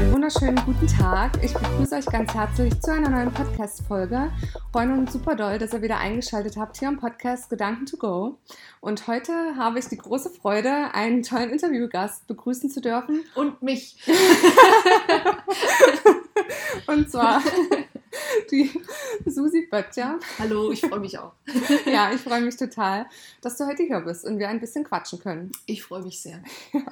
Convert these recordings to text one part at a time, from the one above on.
Einen wunderschönen guten Tag. Ich begrüße euch ganz herzlich zu einer neuen Podcast-Folge. Freuen uns super doll, dass ihr wieder eingeschaltet habt hier im Podcast Gedanken to Go. Und heute habe ich die große Freude, einen tollen Interviewgast begrüßen zu dürfen. Und mich. und zwar die Susi Böttcher. Hallo, ich freue mich auch. ja, ich freue mich total, dass du heute hier bist und wir ein bisschen quatschen können. Ich freue mich sehr.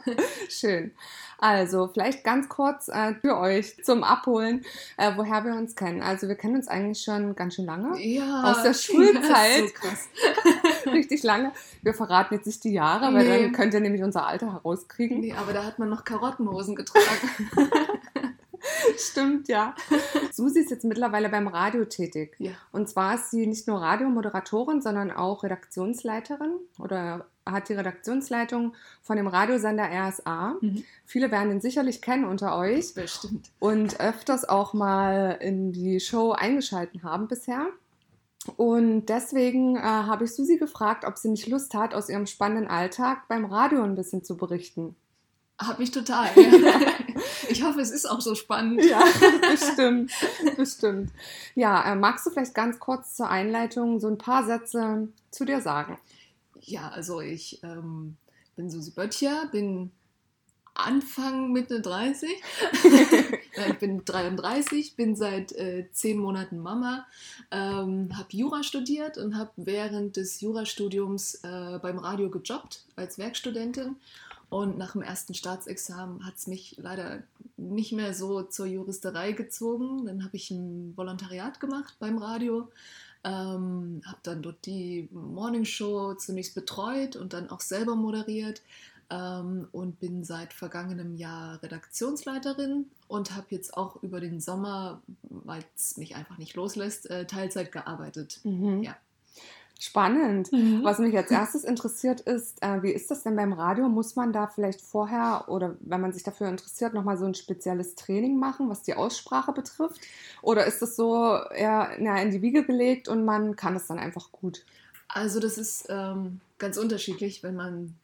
Schön. Also, vielleicht ganz kurz äh, für euch zum Abholen, äh, woher wir uns kennen. Also, wir kennen uns eigentlich schon ganz schön lange. Ja. Aus der Schulzeit. So krass. Richtig lange. Wir verraten jetzt nicht die Jahre, weil dann könnt ihr nämlich unser Alter herauskriegen. Nee, aber da hat man noch Karottenhosen getragen. Stimmt, ja. Susi ist jetzt mittlerweile beim Radio tätig. Ja. Und zwar ist sie nicht nur Radiomoderatorin, sondern auch Redaktionsleiterin oder hat die Redaktionsleitung von dem Radiosender RSA. Mhm. Viele werden ihn sicherlich kennen unter euch. Bestimmt. Und öfters auch mal in die Show eingeschalten haben bisher. Und deswegen äh, habe ich Susi gefragt, ob sie nicht Lust hat, aus ihrem spannenden Alltag beim Radio ein bisschen zu berichten. Hab ich total. ich hoffe, es ist auch so spannend. Ja, bestimmt. bestimmt. Ja, äh, magst du vielleicht ganz kurz zur Einleitung so ein paar Sätze zu dir sagen? Ja, also ich ähm, bin Susi Böttcher, bin Anfang Mitte 30. ich bin 33, bin seit äh, zehn Monaten Mama, ähm, habe Jura studiert und habe während des Jurastudiums äh, beim Radio gejobbt als Werkstudentin und nach dem ersten Staatsexamen hat es mich leider nicht mehr so zur Juristerei gezogen. Dann habe ich ein Volontariat gemacht beim Radio, ähm, habe dann dort die Morningshow zunächst betreut und dann auch selber moderiert ähm, und bin seit vergangenem Jahr Redaktionsleiterin und habe jetzt auch über den Sommer, weil es mich einfach nicht loslässt, äh, Teilzeit gearbeitet. Mhm. Ja. Spannend. Mhm. Was mich als erstes interessiert ist, äh, wie ist das denn beim Radio? Muss man da vielleicht vorher oder wenn man sich dafür interessiert, nochmal so ein spezielles Training machen, was die Aussprache betrifft? Oder ist das so eher na, in die Wiege gelegt und man kann es dann einfach gut? Also das ist ähm, ganz unterschiedlich. Wenn man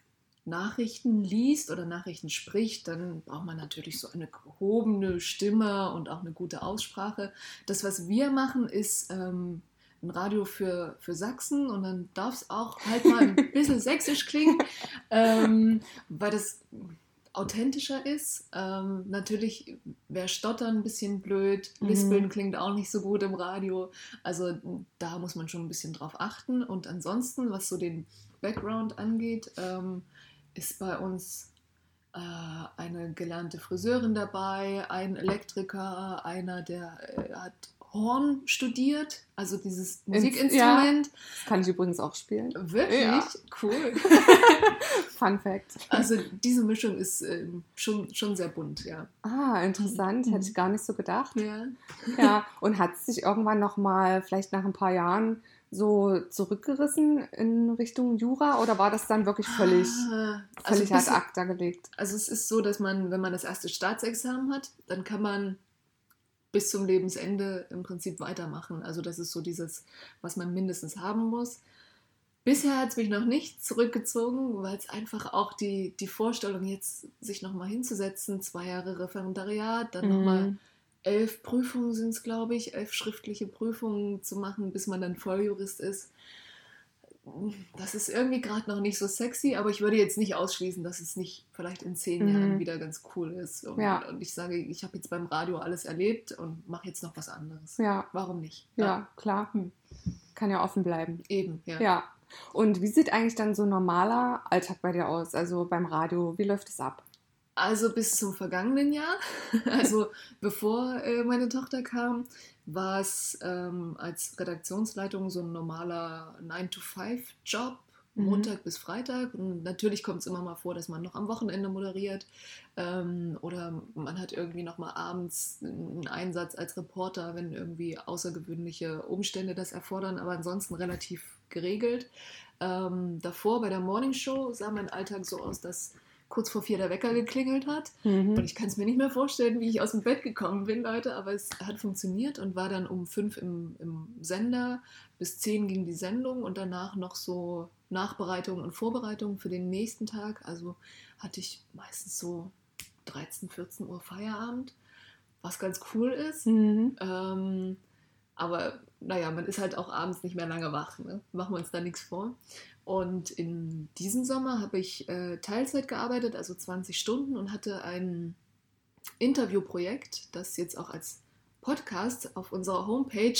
Nachrichten liest oder Nachrichten spricht, dann braucht man natürlich so eine gehobene Stimme und auch eine gute Aussprache. Das, was wir machen, ist... Ähm, ein Radio für, für Sachsen und dann darf es auch halt mal ein bisschen sächsisch klingen, ähm, weil das authentischer ist. Ähm, natürlich wäre Stottern ein bisschen blöd, mhm. Lispeln klingt auch nicht so gut im Radio. Also da muss man schon ein bisschen drauf achten. Und ansonsten, was so den Background angeht, ähm, ist bei uns äh, eine gelernte Friseurin dabei, ein Elektriker, einer, der äh, hat Horn studiert, also dieses Musikinstrument. Ja, das kann ich übrigens auch spielen. Wirklich? Ja. Cool. Fun Fact. Also diese Mischung ist äh, schon, schon sehr bunt, ja. Ah, interessant. Mhm. Hätte ich gar nicht so gedacht. Ja. Ja, und hat es sich irgendwann nochmal, vielleicht nach ein paar Jahren, so zurückgerissen in Richtung Jura oder war das dann wirklich völlig, ah, völlig also ad acta gelegt? Also es ist so, dass man, wenn man das erste Staatsexamen hat, dann kann man bis zum Lebensende im Prinzip weitermachen. Also das ist so dieses, was man mindestens haben muss. Bisher hat es mich noch nicht zurückgezogen, weil es einfach auch die, die Vorstellung, jetzt sich nochmal hinzusetzen, zwei Jahre Referendariat, dann mhm. nochmal elf Prüfungen sind es, glaube ich, elf schriftliche Prüfungen zu machen, bis man dann Volljurist ist das ist irgendwie gerade noch nicht so sexy, aber ich würde jetzt nicht ausschließen, dass es nicht vielleicht in zehn mhm. Jahren wieder ganz cool ist. Und, ja. und ich sage, ich habe jetzt beim Radio alles erlebt und mache jetzt noch was anderes. Ja. Warum nicht? Ja, ja klar. Hm. Kann ja offen bleiben. Eben, ja. Ja. Und wie sieht eigentlich dann so ein normaler Alltag bei dir aus? Also beim Radio, wie läuft es ab? Also bis zum vergangenen Jahr, also bevor äh, meine Tochter kam, war es ähm, als Redaktionsleitung so ein normaler 9-to-5-Job, mhm. Montag bis Freitag. Und natürlich kommt es immer mal vor, dass man noch am Wochenende moderiert ähm, oder man hat irgendwie noch mal abends einen Einsatz als Reporter, wenn irgendwie außergewöhnliche Umstände das erfordern, aber ansonsten relativ geregelt. Ähm, davor bei der Morning Show sah mein Alltag so aus, dass kurz vor vier der Wecker geklingelt hat. Mhm. Und ich kann es mir nicht mehr vorstellen, wie ich aus dem Bett gekommen bin, Leute, aber es hat funktioniert und war dann um fünf im, im Sender. Bis zehn ging die Sendung und danach noch so Nachbereitung und Vorbereitung für den nächsten Tag. Also hatte ich meistens so 13, 14 Uhr Feierabend, was ganz cool ist. Mhm. Ähm, aber naja, man ist halt auch abends nicht mehr lange wach. Ne? Machen wir uns da nichts vor. Und in diesem Sommer habe ich äh, Teilzeit gearbeitet, also 20 Stunden und hatte ein Interviewprojekt, das jetzt auch als Podcast auf unserer Homepage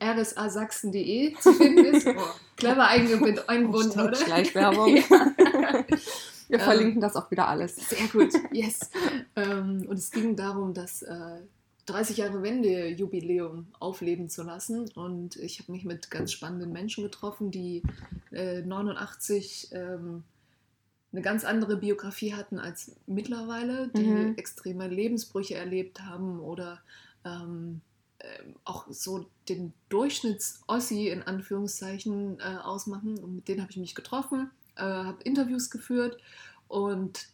rsasachsen.de zu finden ist. Oh, clever eingebunden, oder? Schleichwerbung. Wir verlinken ähm, das auch wieder alles. Sehr gut, yes. ähm, und es ging darum, dass äh, 30 Jahre Wende-Jubiläum aufleben zu lassen. Und ich habe mich mit ganz spannenden Menschen getroffen, die äh, 89 ähm, eine ganz andere Biografie hatten als mittlerweile, die mhm. extreme Lebensbrüche erlebt haben oder ähm, äh, auch so den Durchschnitts-Ossi in Anführungszeichen äh, ausmachen. Und mit denen habe ich mich getroffen, äh, habe Interviews geführt und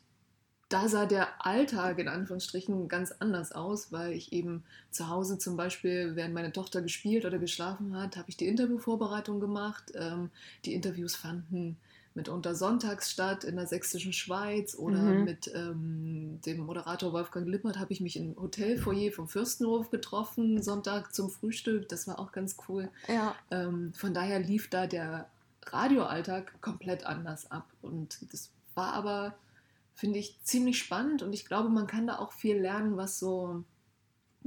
da sah der Alltag in Anführungsstrichen ganz anders aus, weil ich eben zu Hause zum Beispiel, während meine Tochter gespielt oder geschlafen hat, habe ich die Interviewvorbereitung gemacht. Ähm, die Interviews fanden mitunter sonntags statt in der sächsischen Schweiz oder mhm. mit ähm, dem Moderator Wolfgang Lippert habe ich mich im Hotelfoyer vom Fürstenhof getroffen, Sonntag zum Frühstück. Das war auch ganz cool. Ja. Ähm, von daher lief da der Radioalltag komplett anders ab. Und das war aber finde ich ziemlich spannend und ich glaube, man kann da auch viel lernen, was so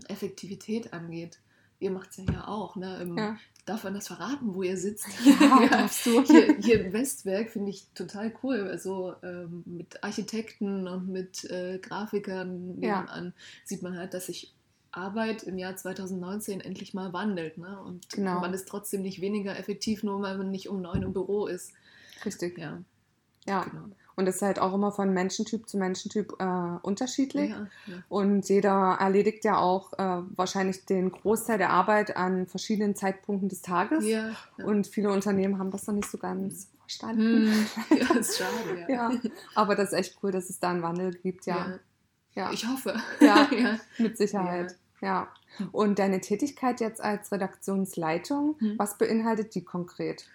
Effektivität angeht. Ihr macht es ja hier auch, ne? Im, ja. Darf man das verraten, wo ihr sitzt? Ja, ja. Hier, hier, im Westwerk finde ich total cool. Also ähm, mit Architekten und mit äh, Grafikern ja. sieht man halt, dass sich Arbeit im Jahr 2019 endlich mal wandelt. Ne? Und genau. man ist trotzdem nicht weniger effektiv, nur weil man nicht um neun im Büro ist. Richtig. Ja. Ja. Genau. Und das ist halt auch immer von Menschentyp zu Menschentyp äh, unterschiedlich. Ja, ja. Und jeder erledigt ja auch äh, wahrscheinlich den Großteil der Arbeit an verschiedenen Zeitpunkten des Tages. Ja, Und viele Unternehmen haben das noch nicht so ganz verstanden. Hm. Ja, ist schade. ja. Aber das ist echt cool, dass es da einen Wandel gibt, ja. ja. Ich hoffe. Ja, mit Sicherheit. Ja. Und deine Tätigkeit jetzt als Redaktionsleitung, hm. was beinhaltet die konkret?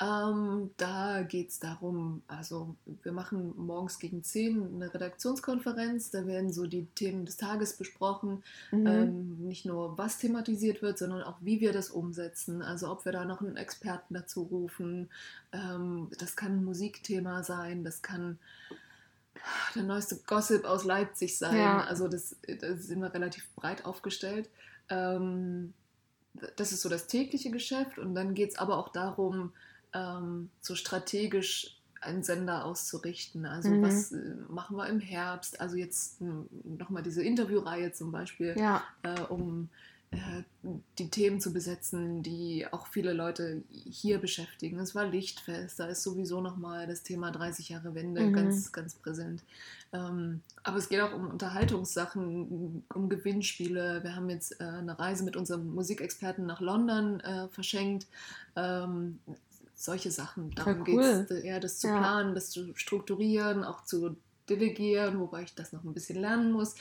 Ähm, da geht es darum, also wir machen morgens gegen 10 eine Redaktionskonferenz, da werden so die Themen des Tages besprochen, mhm. ähm, nicht nur was thematisiert wird, sondern auch wie wir das umsetzen, also ob wir da noch einen Experten dazu rufen, ähm, das kann ein Musikthema sein, das kann der neueste Gossip aus Leipzig sein, ja. also das, das ist immer relativ breit aufgestellt. Ähm, das ist so das tägliche Geschäft und dann geht es aber auch darum, ähm, so strategisch einen Sender auszurichten. Also mhm. was äh, machen wir im Herbst? Also jetzt nochmal diese Interviewreihe zum Beispiel, ja. äh, um äh, die Themen zu besetzen, die auch viele Leute hier beschäftigen. Es war Lichtfest, da ist sowieso nochmal das Thema 30 Jahre Wende mhm. ganz, ganz präsent. Ähm, aber es geht auch um Unterhaltungssachen, um Gewinnspiele. Wir haben jetzt äh, eine Reise mit unserem Musikexperten nach London äh, verschenkt. Ähm, solche Sachen. Darum cool. geht es, eher das zu ja. planen, das zu strukturieren, auch zu delegieren, wobei ich das noch ein bisschen lernen muss.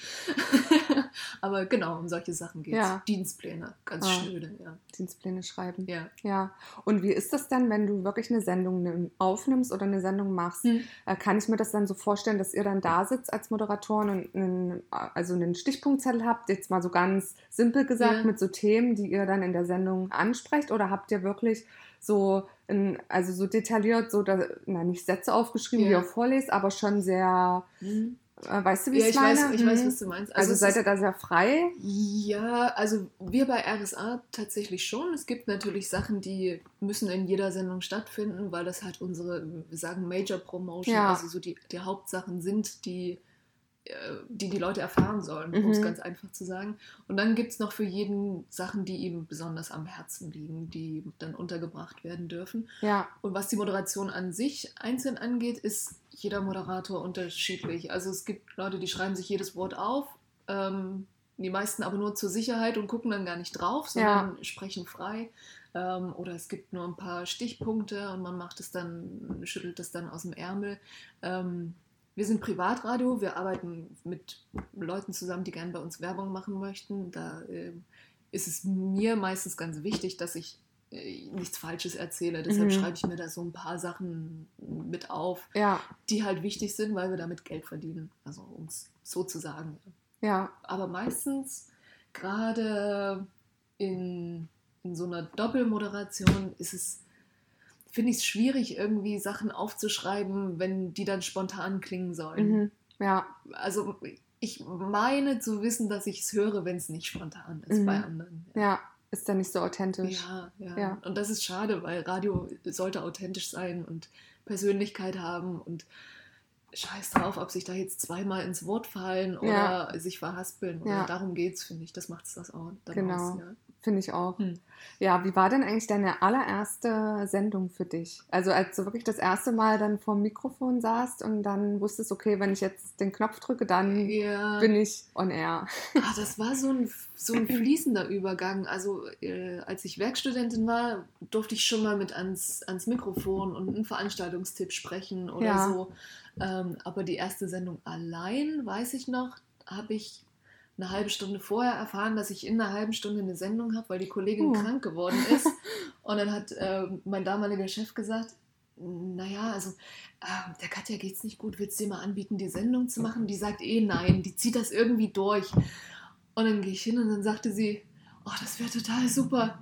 Aber genau, um solche Sachen geht es. Ja. Dienstpläne, ganz ah. schnöde, ja. Dienstpläne schreiben. Ja. ja. Und wie ist das denn, wenn du wirklich eine Sendung aufnimmst oder eine Sendung machst? Hm. Äh, kann ich mir das dann so vorstellen, dass ihr dann da sitzt als Moderatoren und einen, also einen Stichpunktzettel habt, jetzt mal so ganz simpel gesagt, ja. mit so Themen, die ihr dann in der Sendung ansprecht? Oder habt ihr wirklich so, in, also so detailliert, so, da, na, nicht Sätze aufgeschrieben, ja. die ihr vorlest, aber schon sehr. Mhm. Äh, weißt du, wie ja, ich meine? Weiß, ich weiß, mhm. was du meinst. Also, also seid ihr da sehr frei? Ja, also wir bei RSA tatsächlich schon. Es gibt natürlich Sachen, die müssen in jeder Sendung stattfinden, weil das halt unsere, wir sagen Major Promotion, ja. also so die, die Hauptsachen sind, die die die Leute erfahren sollen, um es Mhm. ganz einfach zu sagen. Und dann gibt es noch für jeden Sachen, die ihm besonders am Herzen liegen, die dann untergebracht werden dürfen. Ja, Und was die Moderation an sich einzeln angeht, ist jeder Moderator unterschiedlich. Also es gibt Leute, die schreiben sich jedes Wort auf, ähm, die meisten aber nur zur Sicherheit und gucken dann gar nicht drauf, sondern sprechen frei. Ähm, oder es gibt nur ein paar Stichpunkte und man macht es dann, schüttelt es dann aus dem Ärmel. Ähm, wir sind Privatradio, wir arbeiten mit Leuten zusammen, die gerne bei uns Werbung machen möchten. Da ähm, ist es mir meistens ganz wichtig, dass ich äh, nichts Falsches erzähle. Deshalb Mhm. schreibe ich mir da so ein paar Sachen mit auf, ja, die halt wichtig sind, weil wir damit Geld verdienen. Also um es so zu sagen. ja, Aber meistens, gerade in, in so einer Doppelmoderation, ist es, finde ich es schwierig, irgendwie Sachen aufzuschreiben, wenn die dann spontan klingen sollen. mhm. ja, Also ich meine zu wissen, dass ich es höre, wenn es nicht spontan ist Mhm. bei anderen. ja, ist dann nicht so authentisch. Ja, ja, Ja. Und das ist schade, weil Radio sollte authentisch sein und Persönlichkeit haben und scheiß drauf, ob sich da jetzt zweimal ins Wort fallen oder Ja. sich verhaspeln. Oder Ja. darum geht's, finde ich. Das macht es das auch. dann Genau. Ja. Finde ich auch. Hm. Ja, wie war denn eigentlich deine allererste Sendung für dich? Also als du wirklich das erste Mal dann vor dem Mikrofon saßt und dann wusstest, okay, wenn ich jetzt den Knopf drücke, dann Ja, bin ich on air. ah, das war so ein, so ein fließender Übergang. Also äh, als ich Werkstudentin war, durfte ich schon mal mit ans, ans Mikrofon und einen Veranstaltungstipp sprechen oder Ja. so. Ähm, aber die erste Sendung allein, weiß ich noch, habe ich eine halbe Stunde vorher erfahren, dass ich in einer halben Stunde eine Sendung habe, weil die Kollegin Uh. krank geworden ist. Und dann hat äh, mein damaliger Chef gesagt, naja, also äh, der Katja geht's nicht gut, willst du dir mal anbieten, die Sendung zu machen? Die sagt eh nein, die zieht das irgendwie durch. Und dann gehe ich hin und dann sagte sie, oh, das wäre total super.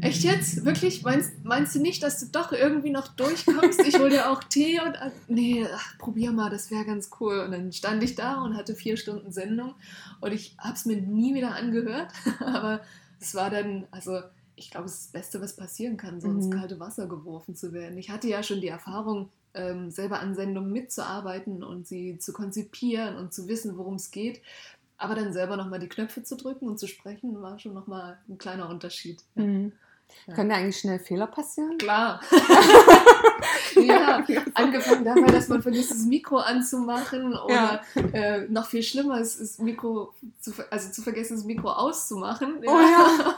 Echt jetzt? Wirklich? Meinst, meinst du nicht, dass du doch irgendwie noch durchkommst? Ich hole dir auch Tee und. Nee, ach, probier mal, das wäre ganz cool. Und dann stand ich da und hatte vier Stunden Sendung und ich habe es mir nie wieder angehört. Aber es war dann, also ich glaube, es ist das Beste, was passieren kann, so ins Mhm. kalte Wasser geworfen zu werden. Ich hatte ja schon die Erfahrung, ähm, selber an Sendungen mitzuarbeiten und sie zu konzipieren und zu wissen, worum es geht. Aber dann selber nochmal die Knöpfe zu drücken und zu sprechen, war schon nochmal ein kleiner Unterschied. Ja. Mhm. Ja. Können da eigentlich schnell Fehler passieren? Klar. ja, angefangen dabei, dass man vergisst, das Mikro anzumachen oder äh, noch viel schlimmer ist, das Mikro, zu, also zu vergessen, das Mikro auszumachen. Oh ja.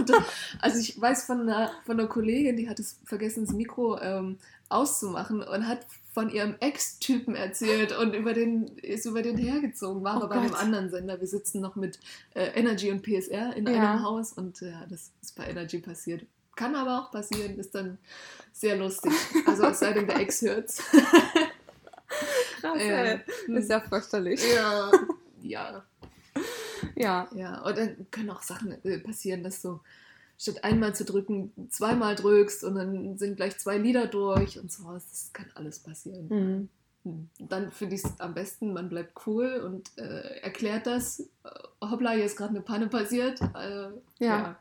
Also ich weiß von einer, von einer Kollegin, die hat es vergessen, das Mikro ähm, auszumachen und hat von ihrem Ex-Typen erzählt und über den, ist über den hergezogen, war Oh aber bei einem anderen Sender. Wir sitzen noch mit äh, Energy und PSR in Ja. einem Haus und ja, das ist bei Energy passiert. Kann aber auch passieren, ist dann sehr lustig. Also es sei denn, der Ex hört's. Krass, Ja. ey. Ist ja fürchterlich. ja, ja, Ja. ja. Und dann können auch Sachen äh, passieren, dass du statt einmal zu drücken, zweimal drückst und dann sind gleich zwei Lieder durch und sowas. Das kann alles passieren. Mhm. Hm. Dann finde ich es am besten, man bleibt cool und äh, erklärt das. Äh, hoppla, hier ist gerade eine Panne passiert. Äh, Ja. ja.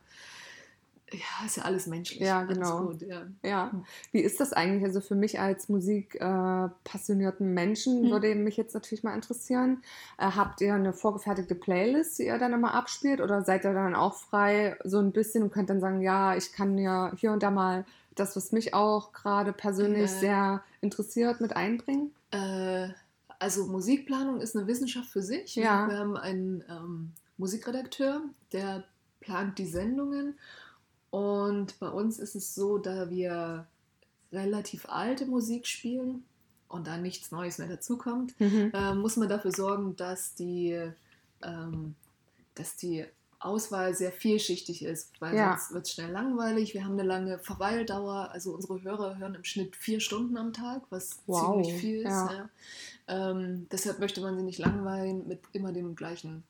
Ja, ist ja alles menschlich. Ja, genau. gut, ja. Ja, wie ist das eigentlich? Also für mich als musikpassionierten äh, Menschen Hm. würde mich jetzt natürlich mal interessieren. Äh, habt ihr eine vorgefertigte Playlist, die ihr dann immer abspielt? Oder seid ihr dann auch frei so ein bisschen und könnt dann sagen, ja, ich kann ja hier und da mal das, was mich auch gerade persönlich Ja. sehr interessiert, mit einbringen? Äh, also Musikplanung ist eine Wissenschaft für sich. Ja. Wir haben einen ähm, Musikredakteur, der plant die Sendungen. Und bei uns ist es so, da wir relativ alte Musik spielen und da nichts Neues mehr dazukommt, Mhm. äh, muss man dafür sorgen, dass die, ähm, dass die Auswahl sehr vielschichtig ist, weil Ja. sonst wird es schnell langweilig. Wir haben eine lange Verweildauer, also unsere Hörer hören im Schnitt vier Stunden am Tag, was Wow, ziemlich viel ist. ja. Ja. Ähm, deshalb möchte man sie nicht langweilen mit immer dem gleichen.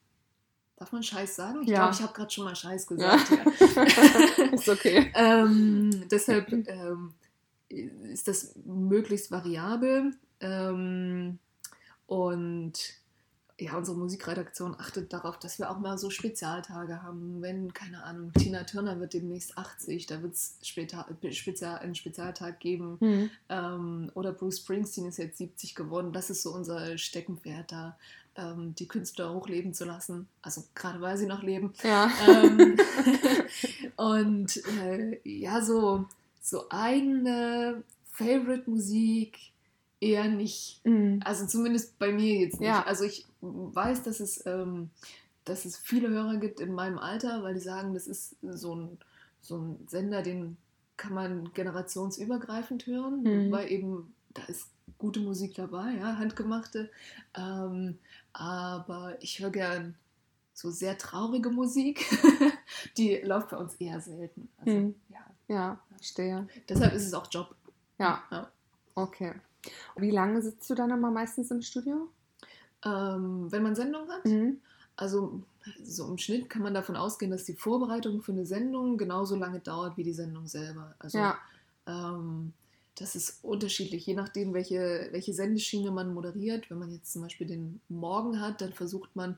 Darf man Scheiß sagen? Ich Ja. glaube, ich habe gerade schon mal Scheiß gesagt. Ja. ist okay. Ähm, deshalb ähm, ist das möglichst variabel. Ähm, und ja, unsere Musikredaktion achtet darauf, dass wir auch mal so Spezialtage haben. Wenn, keine Ahnung, Tina Turner wird demnächst 80, da wird es später Spezial, einen Spezialtag geben. Mhm. Ähm, oder Bruce Springsteen ist jetzt 70 geworden. Das ist so unser Steckenpferd da, ähm, die Künstler hochleben zu lassen. Also gerade weil sie noch leben. Ja. Ähm, und äh, ja, so, so eigene Favorite-Musik eher nicht. Mhm. Also zumindest bei mir jetzt nicht. Ja. Also ich weiß, dass es, ähm, dass es viele Hörer gibt in meinem Alter, weil die sagen, das ist so ein, so ein Sender, den kann man generationsübergreifend hören, mhm. weil eben da ist gute Musik dabei, ja, handgemachte. Ähm, aber ich höre gern so sehr traurige Musik. die läuft bei uns eher selten. Also, mhm. ja. ja, verstehe. Deshalb ist es auch Job. Ja. ja. Okay. Wie lange sitzt du dann immer meistens im Studio? Ähm, wenn man Sendung hat. Mhm. Also so im Schnitt kann man davon ausgehen, dass die Vorbereitung für eine Sendung genauso lange dauert wie die Sendung selber. Also ja. ähm, das ist unterschiedlich, je nachdem, welche, welche Sendeschiene man moderiert. Wenn man jetzt zum Beispiel den Morgen hat, dann versucht man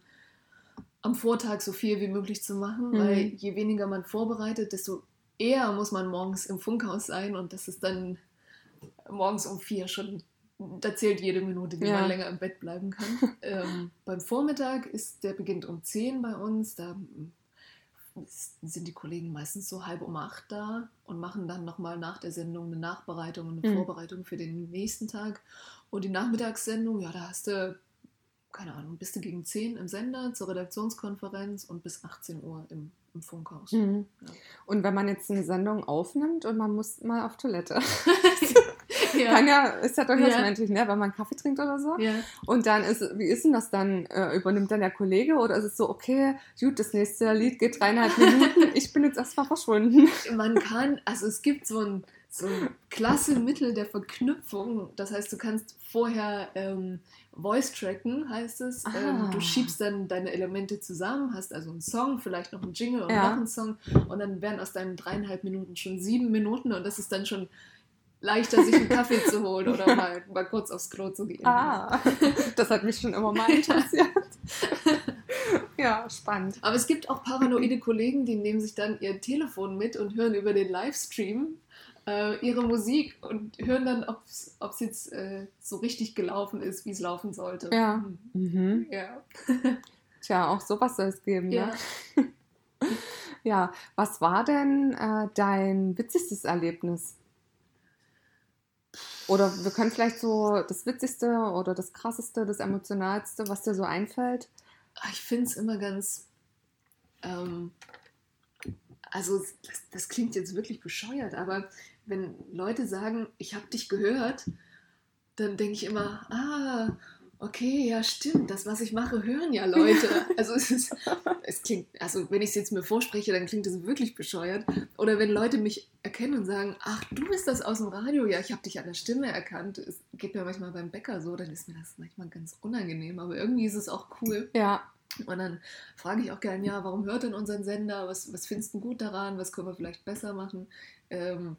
am Vortag so viel wie möglich zu machen, mhm. weil je weniger man vorbereitet, desto eher muss man morgens im Funkhaus sein und das ist dann morgens um vier schon, da zählt jede Minute, die ja. man länger im Bett bleiben kann. ähm, beim Vormittag ist, der beginnt um zehn bei uns, da sind die Kollegen meistens so halb um acht da und machen dann nochmal nach der Sendung eine Nachbereitung und eine mhm. Vorbereitung für den nächsten Tag. Und die Nachmittagssendung, ja, da hast du, keine Ahnung, bist du gegen 10 im Sender zur Redaktionskonferenz und bis 18 Uhr im, im Funkhaus. Mhm. Ja. Und wenn man jetzt eine Sendung aufnimmt und man muss mal auf Toilette. ja. Kann ja, ist ja durchaus ja. menschlich, ne? wenn man Kaffee trinkt oder so. Ja. Und dann ist, wie ist denn das dann? Äh, übernimmt dann der Kollege oder ist es so, okay, gut, das nächste Lied geht dreieinhalb Minuten, ich bin jetzt erstmal verschwunden. Man kann, also es gibt so ein, so ein klasse Mittel der Verknüpfung. Das heißt, du kannst vorher ähm, Voice tracken, heißt es. Ähm, du schiebst dann deine Elemente zusammen, hast also einen Song, vielleicht noch einen Jingle und ja. noch einen Song und dann werden aus deinen dreieinhalb Minuten schon sieben Minuten und das ist dann schon leichter, sich einen Kaffee zu holen oder mal, mal kurz aufs Klo zu gehen. Ah, das hat mich schon immer mal interessiert. ja, spannend. Aber es gibt auch paranoide Kollegen, die nehmen sich dann ihr Telefon mit und hören über den Livestream äh, ihre Musik und hören dann, ob es jetzt äh, so richtig gelaufen ist, wie es laufen sollte. Ja. Mhm. Ja. Tja, auch sowas soll es geben, ja. ne? ja, was war denn äh, dein witzigstes Erlebnis? Oder wir können vielleicht so das Witzigste oder das Krasseste, das Emotionalste, was dir so einfällt. Ah, ich finde es immer ganz. Ähm, also, das, das, klingt jetzt wirklich bescheuert, aber wenn Leute sagen, ich habe dich gehört, dann denke ich immer, ah, okay, ja, stimmt, das, was ich mache, hören ja Leute. Also es ist, es klingt, also wenn ich es jetzt mir vorspreche, dann klingt es wirklich bescheuert. Oder wenn Leute mich erkennen und sagen, ach, du bist das aus dem Radio, ja, ich habe dich an der Stimme erkannt. Es geht mir manchmal beim Bäcker so, dann ist mir das manchmal ganz unangenehm, aber irgendwie ist es auch cool. Ja. Und dann frage ich auch gerne, ja, warum hört denn unseren Sender? Was, was findest du gut daran? Was können wir vielleicht besser machen? Ähm,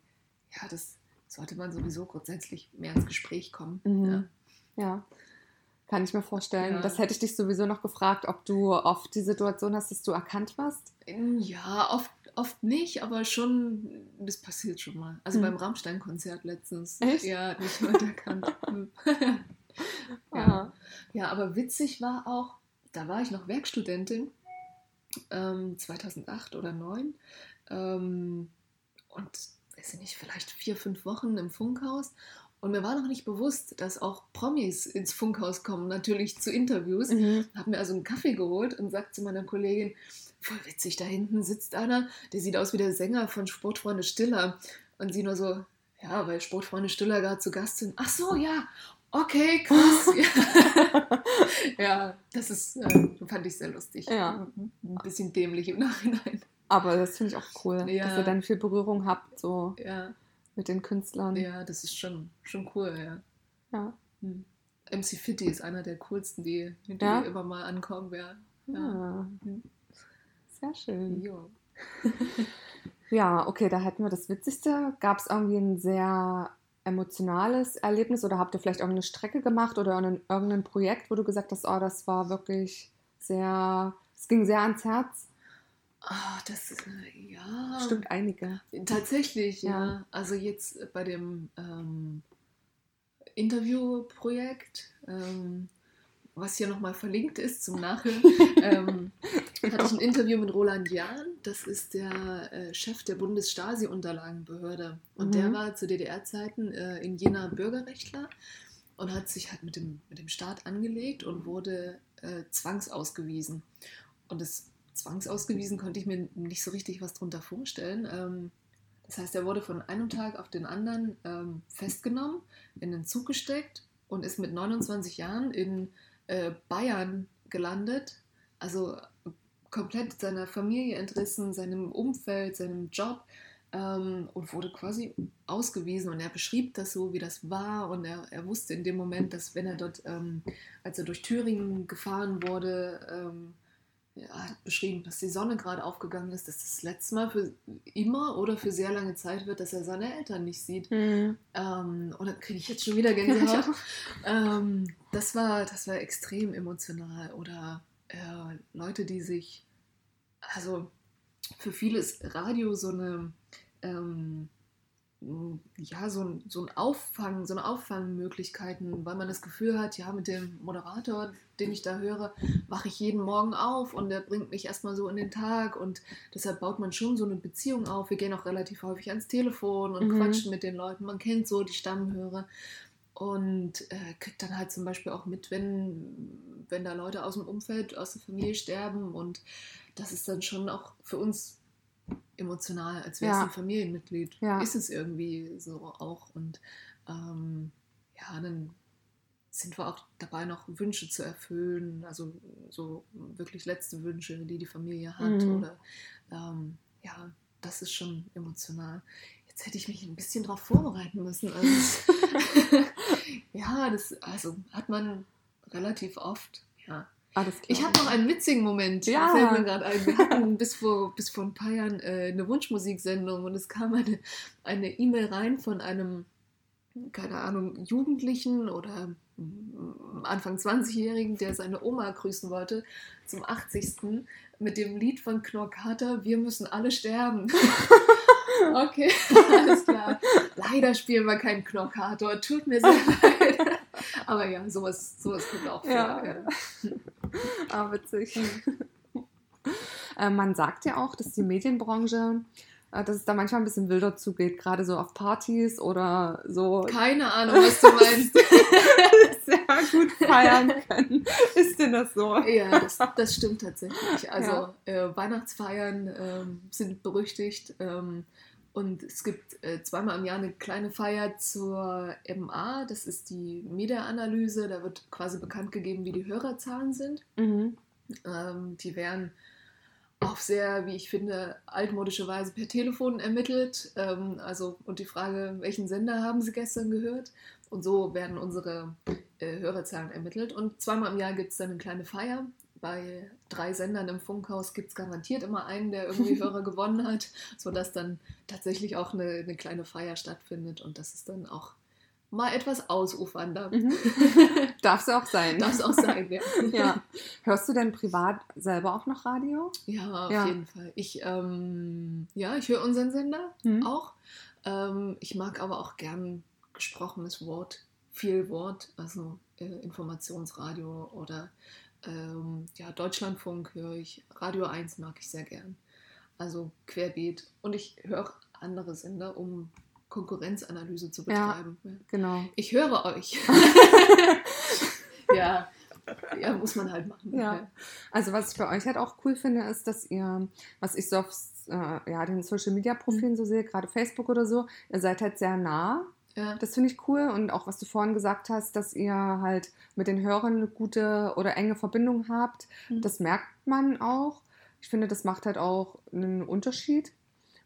ja, das sollte man sowieso grundsätzlich mehr ins Gespräch kommen. Mhm. ja. ja. Kann ich mir vorstellen. Ja. Das hätte ich dich sowieso noch gefragt, ob du oft die Situation hast, dass du erkannt wirst. Ja, oft, oft nicht, aber schon, das passiert schon mal. Also hm. beim Rammstein-Konzert letztens. Echt? Ja, nicht Leute erkannt. ja. ja, aber witzig war auch, da war ich noch Werkstudentin, ähm, 2008 oder 2009. Ähm, und weiß ich nicht, vielleicht vier, fünf Wochen im Funkhaus. Und mir war noch nicht bewusst, dass auch Promis ins Funkhaus kommen, natürlich zu Interviews. Mhm. Habe mir also einen Kaffee geholt und sagt zu meiner Kollegin, voll witzig, da hinten sitzt einer, der sieht aus wie der Sänger von Sportfreunde Stiller. Und sie nur so, ja, weil Sportfreunde Stiller gerade zu Gast sind. Ach so, ja, okay, krass. ja, das ist, äh, fand ich sehr lustig. Ja. Ein bisschen dämlich im Nachhinein. Aber das finde ich auch cool, ja. dass ihr dann viel Berührung habt. So. Ja mit den Künstlern. Ja, das ist schon, schon cool, ja. Ja. Hm. MC Fitty ist einer der coolsten, die, die ja? immer mal ankommen werden. Ja. Ah. Hm. Sehr schön. Jo. ja, okay, da hätten wir das Witzigste. Gab es irgendwie ein sehr emotionales Erlebnis oder habt ihr vielleicht irgendeine Strecke gemacht oder irgendein Projekt, wo du gesagt hast, oh, das war wirklich sehr, es ging sehr ans Herz? Ah, das äh, ja. Stimmt einige. Tatsächlich, ja. ja. Also jetzt bei dem ähm, Interviewprojekt, ähm, was hier nochmal verlinkt ist zum Nachhören, ähm, hatte ich ein Interview mit Roland Jahn. Das ist der äh, Chef der Bundesstasi-Unterlagenbehörde. Und mhm. der war zu DDR-Zeiten äh, in Jena Bürgerrechtler und hat sich halt mit dem, mit dem Staat angelegt und wurde äh, zwangsausgewiesen. Und das zwangsausgewiesen konnte ich mir nicht so richtig was drunter vorstellen. Ähm, das heißt, er wurde von einem Tag auf den anderen ähm, festgenommen, in den Zug gesteckt und ist mit 29 Jahren in äh, Bayern gelandet. Also komplett seiner Familie entrissen, seinem Umfeld, seinem Job ähm, und wurde quasi ausgewiesen. Und er beschrieb das so, wie das war. Und er, er wusste in dem Moment, dass wenn er dort, als er durch Thüringen gefahren wurde, hat beschrieben, dass die Sonne gerade aufgegangen ist, dass das letzte Mal für immer oder für sehr lange Zeit wird, dass er seine Eltern nicht sieht. Mhm. Ähm, und dann kriege ich jetzt schon wieder Gänsehaut. ähm, das, war, das war extrem emotional. Oder äh, Leute, die sich, also für viele ist Radio so eine, ähm, ja, so ein, so ein Auffang, so eine Auffangmöglichkeiten, weil man das Gefühl hat, ja, mit dem Moderator, den ich da höre, wache ich jeden Morgen auf und der bringt mich erstmal so in den Tag und deshalb baut man schon so eine Beziehung auf. Wir gehen auch relativ häufig ans Telefon und mhm. quatschen mit den Leuten. Man kennt so die Stammhörer und äh, kriegt dann halt zum Beispiel auch mit, wenn, wenn da Leute aus dem Umfeld, aus der Familie sterben und das ist dann schon auch für uns emotional, als wäre es ein Familienmitglied. Ja. Ist es irgendwie so auch. Und ähm, ja, dann sind wir auch dabei, noch Wünsche zu erfüllen, also so wirklich letzte Wünsche, die die Familie hat. Mhm. Oder ähm, ja, das ist schon emotional. Jetzt hätte ich mich ein bisschen darauf vorbereiten müssen. Also, ja, das also hat man relativ oft. Ja, ich habe noch einen witzigen Moment. Ja. Fällt mir gerade ein. Wir hatten bis vor, bis vor ein paar Jahren äh, eine Wunschmusiksendung und es kam eine E-Mail rein von einem, keine Ahnung, Jugendlichen oder mm, Anfang 20-Jährigen, der seine Oma grüßen wollte zum 80. mit dem Lied von Knorkater Wir müssen alle sterben. okay, alles klar. Leider spielen wir keinen Knorkator. Tut mir sehr leid. Aber ja, sowas, sowas kommt auch vor. Ja. ja. ah, witzig. äh, man sagt ja auch, dass die Medienbranche äh, dass es da manchmal ein bisschen wilder zugeht, gerade so auf Partys oder so. Keine Ahnung, was du meinst. Sehr gut feiern können. Ist denn das so? Ja, das, das stimmt tatsächlich. Also ja. äh, Weihnachtsfeiern ähm, sind berüchtigt. Ähm, und es gibt äh, zweimal im Jahr eine kleine Feier zur MA, das ist die Media-Analyse. Da wird quasi bekannt gegeben, wie die Hörerzahlen sind. Mhm. Ähm, die werden auf sehr, wie ich finde, altmodische Weise per Telefon ermittelt. Ähm, also, und die Frage, welchen Sender haben Sie gestern gehört? Und so werden unsere äh, Hörerzahlen ermittelt. Und zweimal im Jahr gibt es dann eine kleine Feier bei drei Sendern im Funkhaus gibt es garantiert immer einen, der irgendwie Hörer gewonnen hat, sodass dann tatsächlich auch eine, eine, kleine Feier stattfindet und das ist dann auch mal etwas ausufernder. Mhm. Darf es auch sein. Darf es auch sein, ja. ja. Hörst du denn privat selber auch noch Radio? Ja, auf ja. jeden Fall. Ich, ähm, ja, ich höre unseren Sender mhm. auch. Ähm, ich mag aber auch gern gesprochenes Wort, viel Wort, also äh, Informationsradio oder ähm, ja, Deutschlandfunk höre ich, Radio 1 mag ich sehr gern. Also querbeet. Und ich höre auch andere Sender, um Konkurrenzanalyse zu betreiben. Ja, genau. Ich höre euch. ja. Ja, muss man halt machen. Ja. Also was ich bei euch halt auch cool finde, ist, dass ihr, was ich so auf äh, ja, den Social Media Profilen so sehe, gerade Facebook oder so, ihr seid halt sehr nah ja. Das finde ich cool. Und auch, was du vorhin gesagt hast, dass ihr halt mit den Hörern eine gute oder enge Verbindung habt, mhm. das merkt man auch. Ich finde, das macht halt auch einen Unterschied.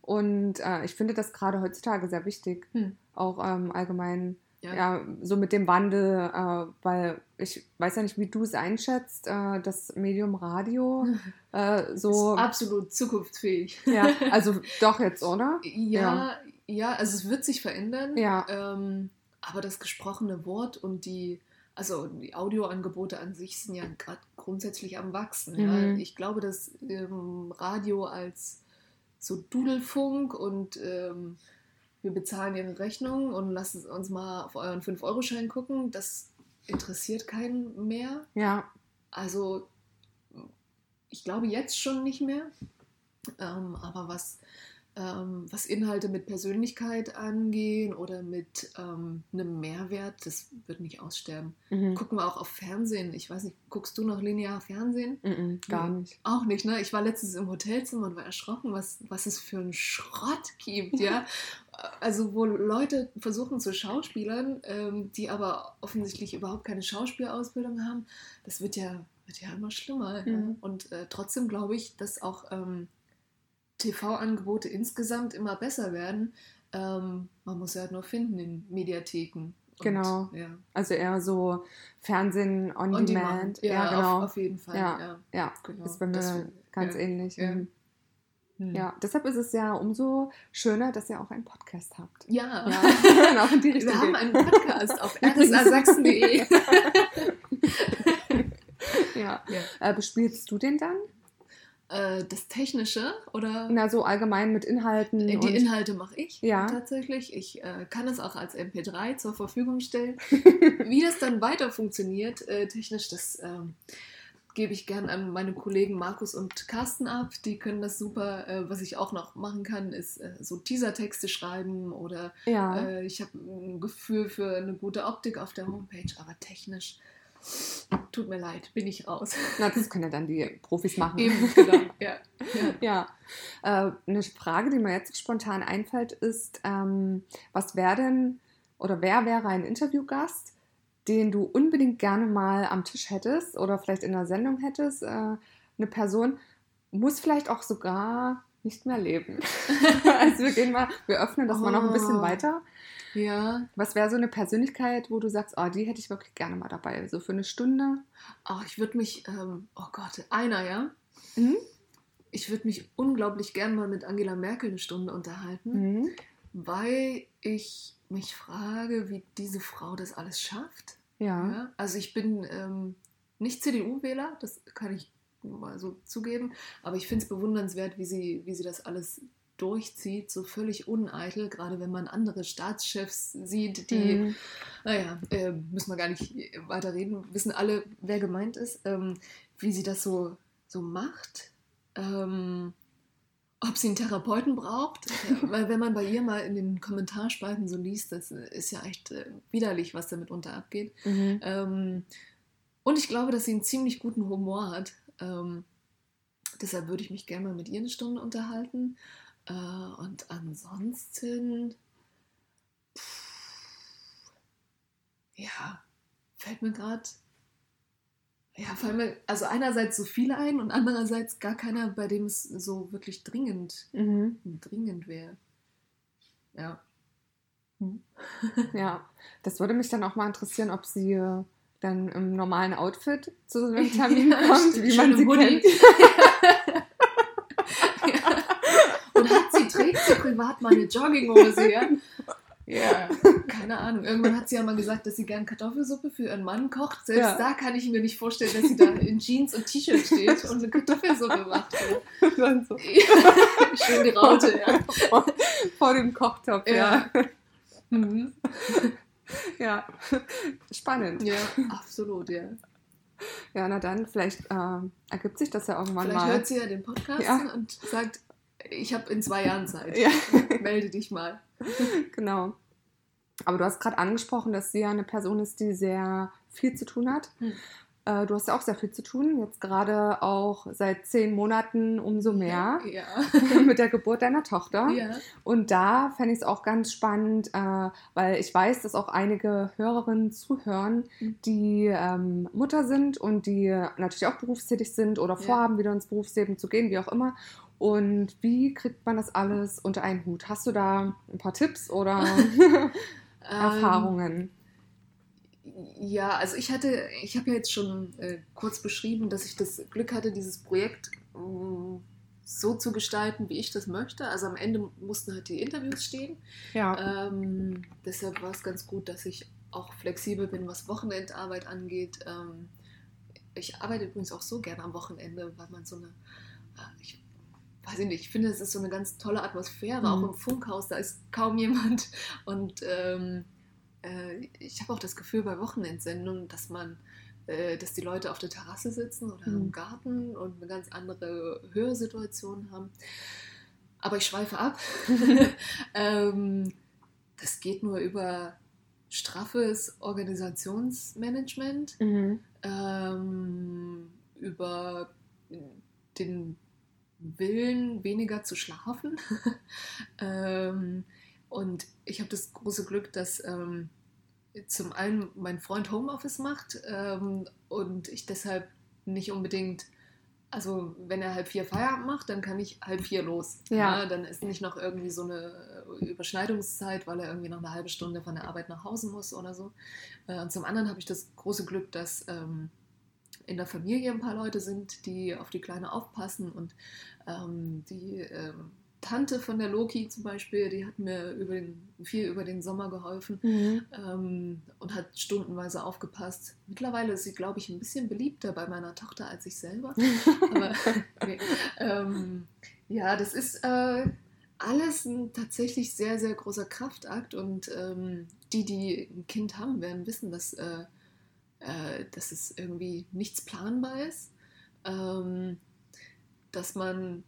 Und äh, ich finde das gerade heutzutage sehr wichtig, mhm. auch ähm, allgemein. Ja. ja. so mit dem Wandel, äh, weil ich weiß ja nicht, wie du es einschätzt, äh, das Medium Radio äh, so. Ist absolut zukunftsfähig. Ja, also doch jetzt, oder? Ja, Ja, also es wird sich verändern. Ja. Ähm, aber das gesprochene Wort und die, also die Audioangebote an sich sind ja gerade grundsätzlich am Wachsen. Mhm. Ja. Ich glaube, dass ähm, Radio als so Dudelfunk und ähm, wir bezahlen ihre Rechnung und lassen uns mal auf euren 5-Euro-Schein gucken, das interessiert keinen mehr. Ja. Also ich glaube jetzt schon nicht mehr. Ähm, aber was, ähm, was Inhalte mit Persönlichkeit angehen oder mit ähm, einem Mehrwert, das wird nicht aussterben. Mhm. Gucken wir auch auf Fernsehen. Ich weiß nicht, guckst du noch linear Fernsehen? Mhm. Gar Nee. nicht. Auch nicht, ne? Ich war letztens im Hotelzimmer und war erschrocken, was, was es für einen Schrott gibt, ja. Also, wo Leute versuchen zu Schauspielern, ähm, die aber offensichtlich überhaupt keine Schauspielausbildung haben, das wird ja, wird ja immer schlimmer. Ja? Mhm. Und äh, trotzdem glaube ich, dass auch ähm, TV-Angebote insgesamt immer besser werden. Ähm, man muss ja halt nur finden in Mediatheken. Und, Genau. Ja. Also eher so Fernsehen on, On demand. Ja, Ja, genau. auf, auf jeden Fall. Ja. Ja, ja, genau. ist bei mir Das- ganz ähnlich. Ja. Mhm. Hm. Ja, deshalb ist es ja umso schöner, dass ihr auch einen Podcast habt. Ja. Ja, auch in die Richtung Wir haben einen Podcast auf rsasachsen.de. Ja. Ja. Äh, bespielst du den dann? Äh, das Technische oder Na, so allgemein mit Inhalten. die und, Inhalte mache ich Ja. tatsächlich. Ich äh, kann es auch als MP3 zur Verfügung stellen. Wie das dann weiter funktioniert, äh, technisch, das ähm, gebe ich gern an meine Kollegen Markus und Carsten ab. Die können das super. Äh, was ich auch noch machen kann, ist äh, so Teasertexte schreiben oder ja. Äh, ich habe ein Gefühl für eine gute Optik auf der Homepage, aber technisch tut mir leid, bin ich raus. Na, das können ja dann die Profis machen. Eben, genau. Ja. ja. Ja, äh, eine Frage, die mir jetzt spontan einfällt, ist, ähm, was wäre denn oder wer wäre ein Interviewgast, den du unbedingt gerne mal am Tisch hättest oder vielleicht in der Sendung hättest? Äh, eine Person muss vielleicht auch sogar nicht mehr leben. also wir gehen mal, wir öffnen das mal noch ein bisschen Oh. weiter. Ja. Was wäre so eine Persönlichkeit, wo du sagst, oh, die hätte ich wirklich gerne mal dabei, so für eine Stunde? Oh, ich würde mich, ähm, oh Gott, einer, ja? Mhm. Ich würde mich unglaublich gern mal mit Angela Merkel eine Stunde unterhalten, Mhm. weil ich mich frage, wie diese Frau das alles schafft. Ja. Ja? Also ich bin ähm, nicht CDU-Wähler, das kann ich mal so zugeben, aber ich finde es bewundernswert, wie sie, wie sie das alles durchzieht, so völlig uneitel, gerade wenn man andere Staatschefs sieht, die Mhm. naja, äh, müssen wir gar nicht weiter reden, wissen alle, wer gemeint ist, ähm, wie sie das so, so macht. Ähm, ob sie einen Therapeuten braucht, weil wenn man bei ihr mal in den Kommentarspalten so liest, das ist ja echt äh, widerlich, was da mitunter abgeht. Mhm. Ähm, und ich glaube, dass sie einen ziemlich guten Humor hat. Ähm, deshalb würde ich mich gerne mal mit ihr eine Stunde unterhalten. Äh, und ansonsten, pff, ja, fällt mir gerade, ja, fallen mir also einerseits so viele ein und andererseits gar keiner, bei dem es so wirklich dringend, Mhm. dringend wäre. Ja. Ja, das würde mich dann auch mal interessieren, ob sie äh, dann im normalen Outfit zu so einem Termin kommt, wie man sie Hoodie. kennt. Und hat sie, trägt sie privat mal eine Jogginghose, ja? Ja, keine Ahnung. Irgendwann hat sie ja mal gesagt, dass sie gern Kartoffelsuppe für ihren Mann kocht. Selbst Ja. da kann ich mir nicht vorstellen, dass sie da in Jeans und T-Shirt steht und eine Kartoffelsuppe macht. Dann so Schön die Raute, ja. vor, vor dem Kochtopf, ja. Ja. Mhm. Ja, spannend. Ja, absolut, ja. Ja, na dann, vielleicht äh, ergibt sich das ja irgendwann Vielleicht mal. hört sie ja den Podcast Ja. und sagt, ich habe in zwei Jahren Zeit. Ja, Melde dich mal. genau. Aber du hast gerade angesprochen, dass sie ja eine Person ist, die sehr viel zu tun hat. Hm. Äh, du hast ja auch sehr viel zu tun, jetzt gerade auch seit zehn Monaten umso mehr Ja. mit der Geburt deiner Tochter. ja. Und da fände ich es auch ganz spannend, äh, weil ich weiß, dass auch einige Hörerinnen zuhören, Mhm. die ähm, Mutter sind und die natürlich auch berufstätig sind oder Ja. vorhaben, wieder ins Berufsleben zu gehen, wie auch immer. Und wie kriegt man das alles unter einen Hut? Hast du da ein paar Tipps oder Erfahrungen? Ja, also ich hatte, ich habe ja jetzt schon äh, kurz beschrieben, dass ich das Glück hatte, dieses Projekt mh, so zu gestalten, wie ich das möchte. Also am Ende mussten halt die Interviews stehen. Ja. Ähm, deshalb war es ganz gut, dass ich auch flexibel bin, was Wochenendarbeit angeht. Ähm, ich arbeite übrigens auch so gerne am Wochenende, weil man so eine, äh, ich weiß ich nicht, ich finde, es ist so eine ganz tolle Atmosphäre, Mhm. auch im Funkhaus, da ist kaum jemand. Und ähm, äh, ich habe auch das Gefühl bei Wochenendsendungen, dass man, äh, dass die Leute auf der Terrasse sitzen oder Mhm. im Garten und eine ganz andere Hörsituation haben. Aber ich schweife ab. ähm, das geht nur über straffes Organisationsmanagement Mhm. ähm, über den Willen, weniger zu schlafen. ähm, und ich habe das große Glück, dass ähm, zum einen mein Freund Homeoffice macht ähm, und ich deshalb nicht unbedingt, also wenn er halb vier Feierabend macht, dann kann ich halb vier los. Ja. dann ist nicht noch irgendwie so eine Überschneidungszeit, weil er irgendwie noch eine halbe Stunde von der Arbeit nach Hause muss oder so. Äh, Und zum anderen habe ich das große Glück, dass ähm, in der Familie ein paar Leute sind, die auf die Kleine aufpassen und ähm, die ähm, Tante von der Loki zum Beispiel, die hat mir über den, viel über den Sommer geholfen Mhm. ähm, und hat stundenweise aufgepasst. Mittlerweile ist sie, glaube ich, ein bisschen beliebter bei meiner Tochter als ich selber. Aber nee. ähm, ja, das ist äh, alles ein tatsächlich sehr, sehr großer Kraftakt und ähm, die, die ein Kind haben, werden wissen, dass, äh, äh, dass es irgendwie nichts planbar ist. Ähm, dass man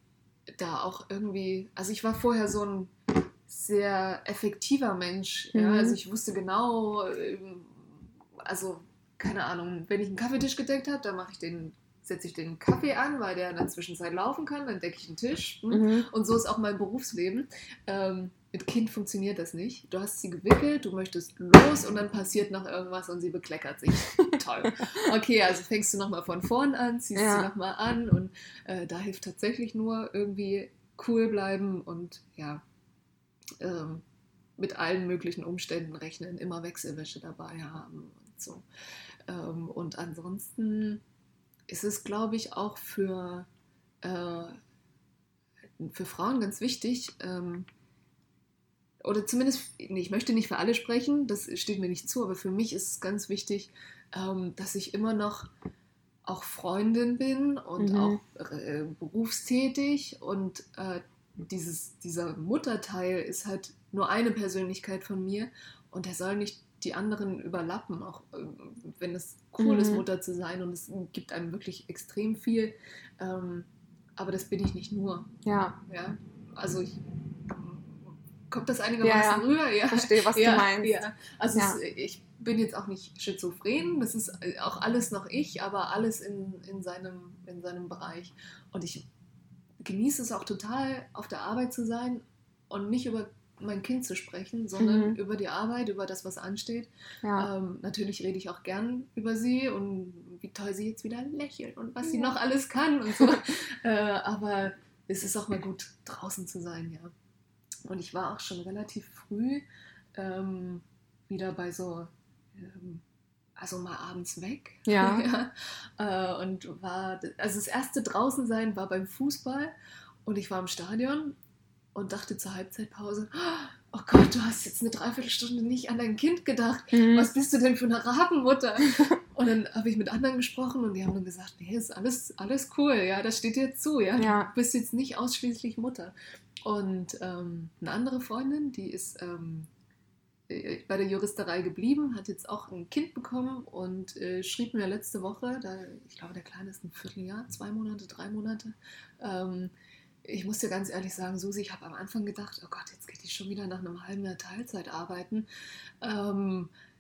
da auch irgendwie, also ich war vorher so ein sehr effektiver Mensch. Ja? Mhm. Also ich wusste genau, ähm, also keine Ahnung, wenn ich einen Kaffeetisch gedeckt habe, dann mache ich den, setze ich den Kaffee an, weil der in der Zwischenzeit laufen kann, dann decke ich einen Tisch. hm. Mhm. Und so ist auch mein Berufsleben. Ähm, mit Kind funktioniert das nicht. Du hast sie gewickelt, du möchtest los und dann passiert noch irgendwas und sie bekleckert sich. Toll. Okay, also fängst du nochmal von vorn an, ziehst Ja. sie nochmal an und äh, da hilft tatsächlich nur irgendwie cool bleiben und ja, ähm, mit allen möglichen Umständen rechnen, immer Wechselwäsche dabei haben und so. Ähm, und ansonsten ist es, glaube ich, auch für, äh, für Frauen ganz wichtig, ähm, oder zumindest, nee, ich möchte nicht für alle sprechen, das steht mir nicht zu, aber für mich ist es ganz wichtig, ähm, dass ich immer noch auch Freundin bin und Mhm. auch äh, berufstätig und äh, dieses, dieser Mutterteil ist halt nur eine Persönlichkeit von mir und der soll nicht die anderen überlappen, auch äh, wenn es cool ist, Mhm. Mutter zu sein und es gibt einem wirklich extrem viel. Ähm, aber das bin ich nicht nur. Ja, Ja? Also ich, kommt das einigermaßen Ja, rüber? Ja. ich verstehe, was ja, du meinst. Ja. Also Ja. Es, ich bin jetzt auch nicht schizophren, das ist auch alles noch ich, aber alles in, in, seinem, in seinem Bereich. Und ich genieße es auch total, auf der Arbeit zu sein und nicht über mein Kind zu sprechen, sondern Mhm. über die Arbeit, über das, was ansteht. Ja. Ähm, natürlich rede ich auch gern über sie und wie toll sie jetzt wieder lächelt und was sie Ja. noch alles kann und so. äh, aber es ist auch mal gut, draußen zu sein, ja. Und ich war auch schon relativ früh ähm, wieder bei so, ähm, also mal abends weg. Ja. ja. Äh, und war, also das erste draußen sein war beim Fußball und ich war im Stadion und dachte zur Halbzeitpause, oh Gott, du hast jetzt eine Dreiviertelstunde nicht an dein Kind gedacht. Mhm. Was bist du denn für eine Rabenmutter? Und dann habe ich mit anderen gesprochen und die haben dann gesagt, nee, ist alles, alles cool, ja, das steht dir zu, ja. Ja. Du bist jetzt nicht ausschließlich Mutter. Und ähm, eine andere Freundin, die ist ähm, äh, bei der Juristerei geblieben, hat jetzt auch ein Kind bekommen und äh, schrieb mir letzte Woche, da, ich glaube, der Kleine ist ein Vierteljahr, zwei Monate, drei Monate. Ähm, ich muss dir ganz ehrlich sagen, Susi, ich habe am Anfang gedacht, oh Gott, jetzt geht die schon wieder nach einem halben Jahr Teilzeit arbeiten. Ähm, äh,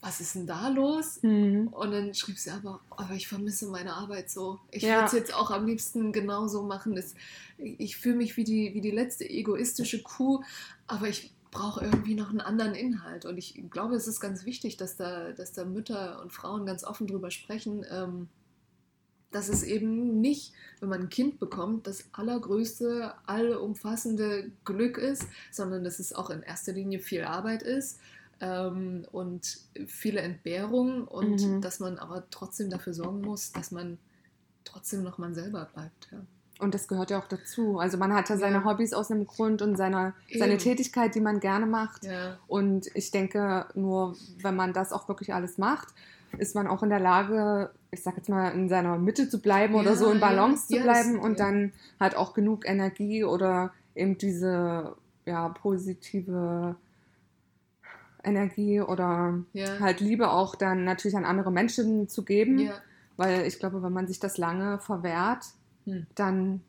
was ist denn da los? Mhm. Und dann schrieb sie aber, aber ich vermisse meine Arbeit so. Ich Ja. würde es jetzt auch am liebsten genauso machen. Es, ich fühle mich wie die, wie die letzte egoistische Kuh, aber ich brauche irgendwie noch einen anderen Inhalt. Und ich glaube, es ist ganz wichtig, dass da, dass da Mütter und Frauen ganz offen drüber sprechen, ähm, dass es eben nicht, wenn man ein Kind bekommt, das allergrößte, allumfassende Glück ist, sondern dass es auch in erster Linie viel Arbeit ist ähm, und viele Entbehrungen und Mhm. dass man aber trotzdem dafür sorgen muss, dass man trotzdem noch man selber bleibt. Ja. Und das gehört ja auch dazu. Also man hat ja seine Ja. Hobbys aus einem Grund und seine, seine. Tätigkeit, die man gerne macht. Ja. Und ich denke, nur wenn man das auch wirklich alles macht, ist man auch in der Lage, ich sag jetzt mal, in seiner Mitte zu bleiben oder Ja, so in. Balance zu bleiben das- und dann halt auch genug Energie oder eben diese ja, positive Energie oder Ja. halt Liebe auch dann natürlich an andere Menschen zu geben. ja. Weil ich glaube, wenn man sich das lange verwehrt, Hm. dann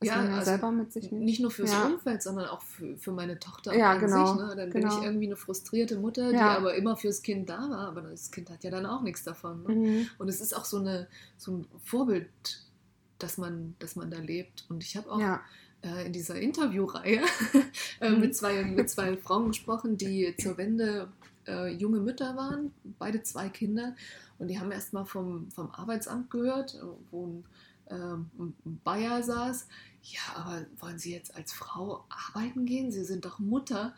ist Ja, man ja also selber mit sich nicht. Nicht nur fürs. Umfeld, sondern auch für, für meine Tochter Ja, an genau, sich. Ne? Dann bin genau. ich irgendwie eine frustrierte Mutter, die aber immer fürs Kind da war. Aber das Kind hat ja dann auch nichts davon. Ne? Mhm. Und es ist auch so, eine, so ein Vorbild, dass man, dass man da lebt. Und ich habe auch in dieser Interviewreihe äh, Mhm. mit, zwei, mit zwei Frauen gesprochen, die zur Wende äh, junge Mütter waren, beide zwei Kinder. Und die haben erst mal vom, vom Arbeitsamt gehört, äh, wo ein, ähm, ein Bayer saß. Ja, aber wollen Sie jetzt als Frau arbeiten gehen? Sie sind doch Mutter.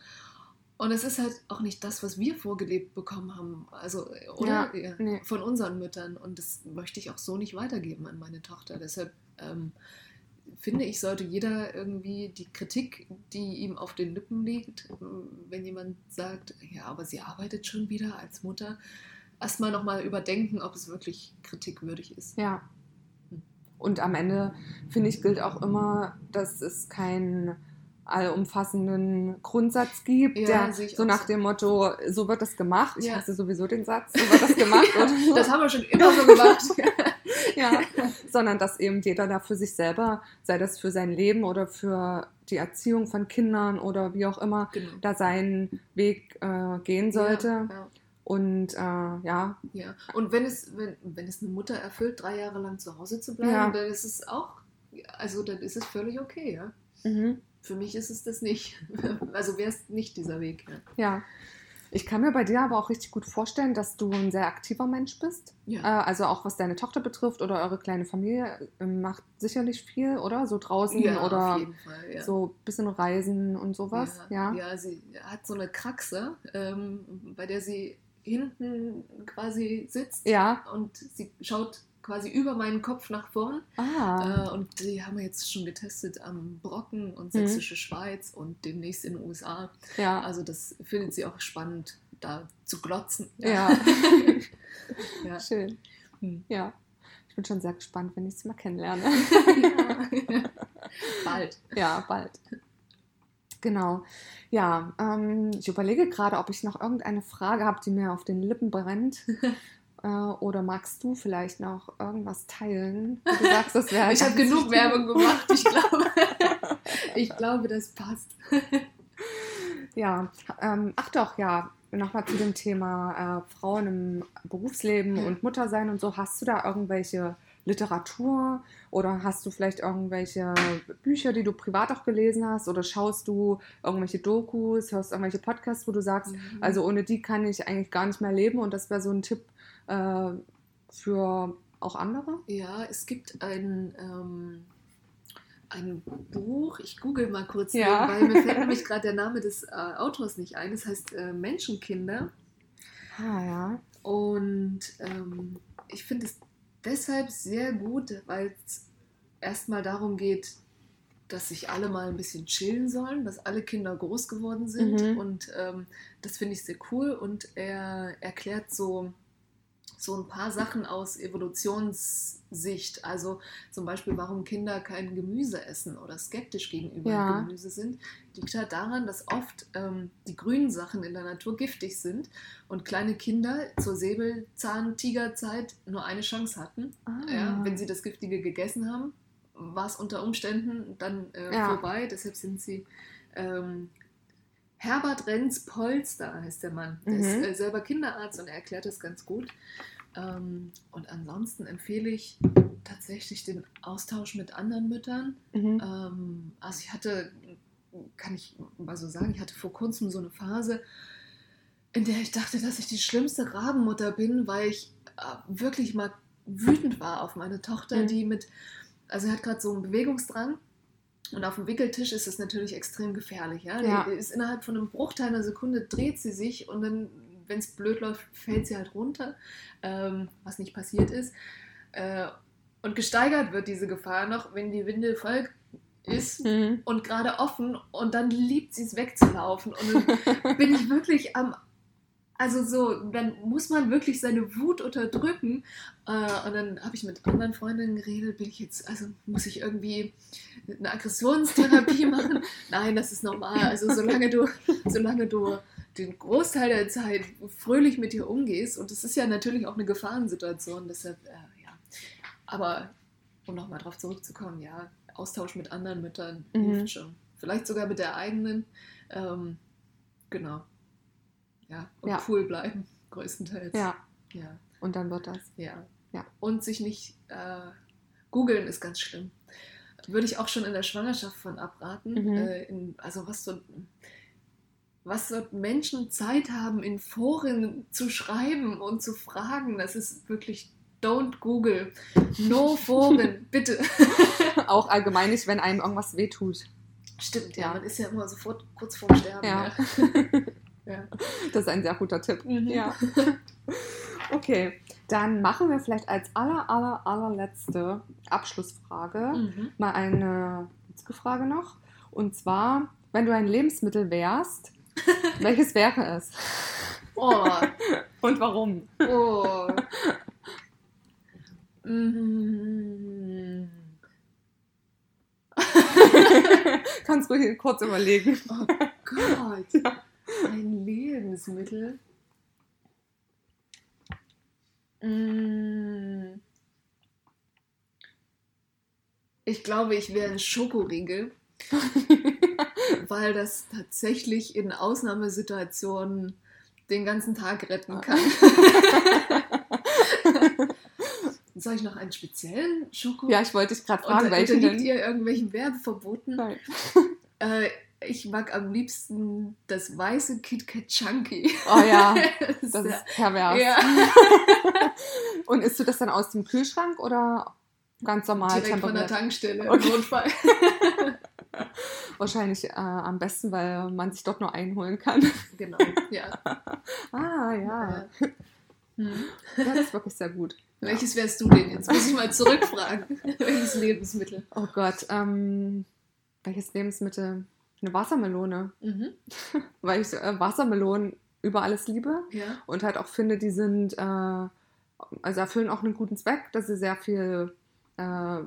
Und es ist halt auch nicht das, was wir vorgelebt bekommen haben. Also, äh, oder? Ja, nee. Von unseren Müttern. Und das möchte ich auch so nicht weitergeben an meine Tochter. Deshalb ähm, finde ich, sollte jeder irgendwie die Kritik, die ihm auf den Lippen liegt, wenn jemand sagt, ja, aber sie arbeitet schon wieder als Mutter, erstmal nochmal überdenken, ob es wirklich kritikwürdig ist. Ja. Und am Ende, finde ich, gilt auch immer, dass es keinen allumfassenden Grundsatz gibt, Ja, der so nach so. dem Motto, so wird das gemacht. Ich Ja. hasse sowieso den Satz, so wird das gemacht. so. Das haben wir schon immer so gemacht. ja. Sondern dass eben jeder da für sich selber, sei das für sein Leben oder für die Erziehung von Kindern oder wie auch immer, genau. da seinen Weg äh, gehen sollte. Ja, ja. Und äh, ja, Ja, und wenn es, wenn, wenn es eine Mutter erfüllt, drei Jahre lang zu Hause zu bleiben, Ja. dann ist es auch, also dann ist es völlig okay, ja. mhm. Für mich ist es das nicht. Also wäre es nicht dieser Weg. Ja. Ja. Ich kann mir bei dir aber auch richtig gut vorstellen, dass du ein sehr aktiver Mensch bist. Äh, Ja. also auch was deine Tochter betrifft oder eure kleine Familie äh, macht sicherlich viel, oder? So draußen ja, oder Fall, ja. so ein bisschen Reisen und sowas. Ja. ja. sie hat so eine Kraxe, ähm, bei der sie hinten quasi sitzt Ja. und sie schaut quasi über meinen Kopf nach vorn. Ah. Äh, und die haben wir jetzt schon getestet am Brocken und Mhm. Sächsische Schweiz und demnächst in den USA. ja. Also das findet sie auch spannend, da zu glotzen. Ja. ja. Schön. Hm. Ja. Ich bin schon sehr gespannt, wenn ich sie mal kennenlerne. ja. Bald. ja, bald. Genau. Ja, ähm, ich überlege gerade, ob ich noch irgendeine Frage habe, die mir auf den Lippen brennt. äh, oder magst du vielleicht noch irgendwas teilen? Du sagst, das wäre Ich habe genug. Werbung gemacht, ich glaube. ich glaube, das passt. Ja, ähm, ach doch, ja, nochmal zu dem Thema äh, Frauen im Berufsleben und Muttersein und so. Hast du da irgendwelche Literatur oder hast du vielleicht irgendwelche Bücher, die du privat auch gelesen hast oder schaust du irgendwelche Dokus, hörst irgendwelche Podcasts, wo du sagst, Mhm. also ohne die kann ich eigentlich gar nicht mehr leben und das wäre so ein Tipp äh, für auch andere? Ja, es gibt ein, ähm, ein Buch, ich google mal kurz, Ja. weil mir fällt nämlich gerade der Name des äh, Autors nicht ein. Das heißt äh, Menschenkinder. Ah ja. Und ähm, ich finde es deshalb sehr gut, weil es erstmal darum geht, dass sich alle mal ein bisschen chillen sollen, dass alle Kinder groß geworden sind. Mhm. Und ähm, das finde ich sehr cool. Und er erklärt so, so ein paar Sachen aus Evolutionssicht. Also zum Beispiel, warum Kinder kein Gemüse essen oder skeptisch gegenüber Ja. Gemüse sind. Liegt halt daran, dass oft ähm, die grünen Sachen in der Natur giftig sind und kleine Kinder zur Säbelzahntigerzeit nur eine Chance hatten. Ah. Ja, wenn sie das Giftige gegessen haben, war es unter Umständen dann äh, Ja. vorbei. Deshalb sind sie. Ähm, Herbert Renz Polster heißt der Mann. Der ist Mhm. äh, selber Kinderarzt und er erklärt das ganz gut. Ähm, und ansonsten empfehle ich tatsächlich den Austausch mit anderen Müttern. Mhm. Ähm, also ich hatte, kann ich mal so sagen, ich hatte vor kurzem so eine Phase, in der ich dachte, dass ich die schlimmste Rabenmutter bin, weil ich äh, wirklich mal wütend war auf meine Tochter, Mhm. die mit, also sie hat gerade so einen Bewegungsdrang. Und auf dem Wickeltisch ist es natürlich extrem gefährlich. Ja? Ja. Die ist innerhalb von einem Bruchteil einer Sekunde dreht sie sich und dann, wenn es blöd läuft, fällt sie halt runter, ähm, was nicht passiert ist. Äh, Und gesteigert wird diese Gefahr noch, wenn die Windel voll ist mhm. und gerade offen und dann liebt sie es wegzulaufen. Und dann bin ich wirklich am also so, dann muss man wirklich seine Wut unterdrücken. Äh, und dann habe ich mit anderen Freundinnen geredet, bin ich jetzt, also muss ich irgendwie eine Aggressionstherapie machen? Nein, das ist normal. Also solange du, solange du den Großteil der Zeit fröhlich mit dir umgehst, und das ist ja natürlich auch eine Gefahrensituation, deshalb, äh, ja. Aber um nochmal drauf zurückzukommen, ja, Austausch mit anderen Müttern mhm. hilft schon. Vielleicht sogar mit der eigenen. Ähm, genau. Ja, und ja. cool bleiben, größtenteils. Ja. ja. Und dann wird das. Ja. ja. Und sich nicht äh, googeln ist ganz schlimm. Würde ich auch schon in der Schwangerschaft von abraten. Mhm. Äh, in, also was so was so Menschen Zeit haben, in Foren zu schreiben und zu fragen, das ist wirklich don't Google. No Foren, bitte. auch allgemein nicht, wenn einem irgendwas wehtut. Stimmt, ja, man ist ja immer sofort kurz vorm Sterben. Ja. ja. Ja. Das ist ein sehr guter Tipp. Mhm. Ja. Okay, dann machen wir vielleicht als aller, aller, allerletzte Abschlussfrage mhm. mal eine Frage noch. Und zwar, wenn du ein Lebensmittel wärst, welches wäre es? Oh. Und warum? Oh. Mhm. Kannst du kurz überlegen. Oh Gott. Ja. Ein Lebensmittel. Mm. Ich glaube, ich wäre ein Schokoriegel, weil das tatsächlich in Ausnahmesituationen den ganzen Tag retten kann. Soll ich noch einen speziellen Schoko? Ja, ich wollte dich gerade fragen, welchen denn? ihr irgendwelchen Werbeverboten? Nein. Äh, ich mag am liebsten das weiße KitKat Chunky. Oh ja, das, ist pervers. Ja. Und isst du das dann aus dem Kühlschrank oder ganz normal Direkt von der Tankstelle okay. im Notfall. Wahrscheinlich äh, am besten, weil man sich dort nur einholen kann. Genau, ja. ah, ja. ja. Hm. ja. Das ist wirklich sehr gut. Welches wärst du denn jetzt? Muss ich mal zurückfragen. Welches Lebensmittel? Oh Gott, ähm, welches Lebensmittel? Eine Wassermelone. Mhm. Weil ich äh, Wassermelonen über alles liebe. Ja. Und halt auch finde, die sind, äh, also erfüllen auch einen guten Zweck, dass sie sehr viel äh,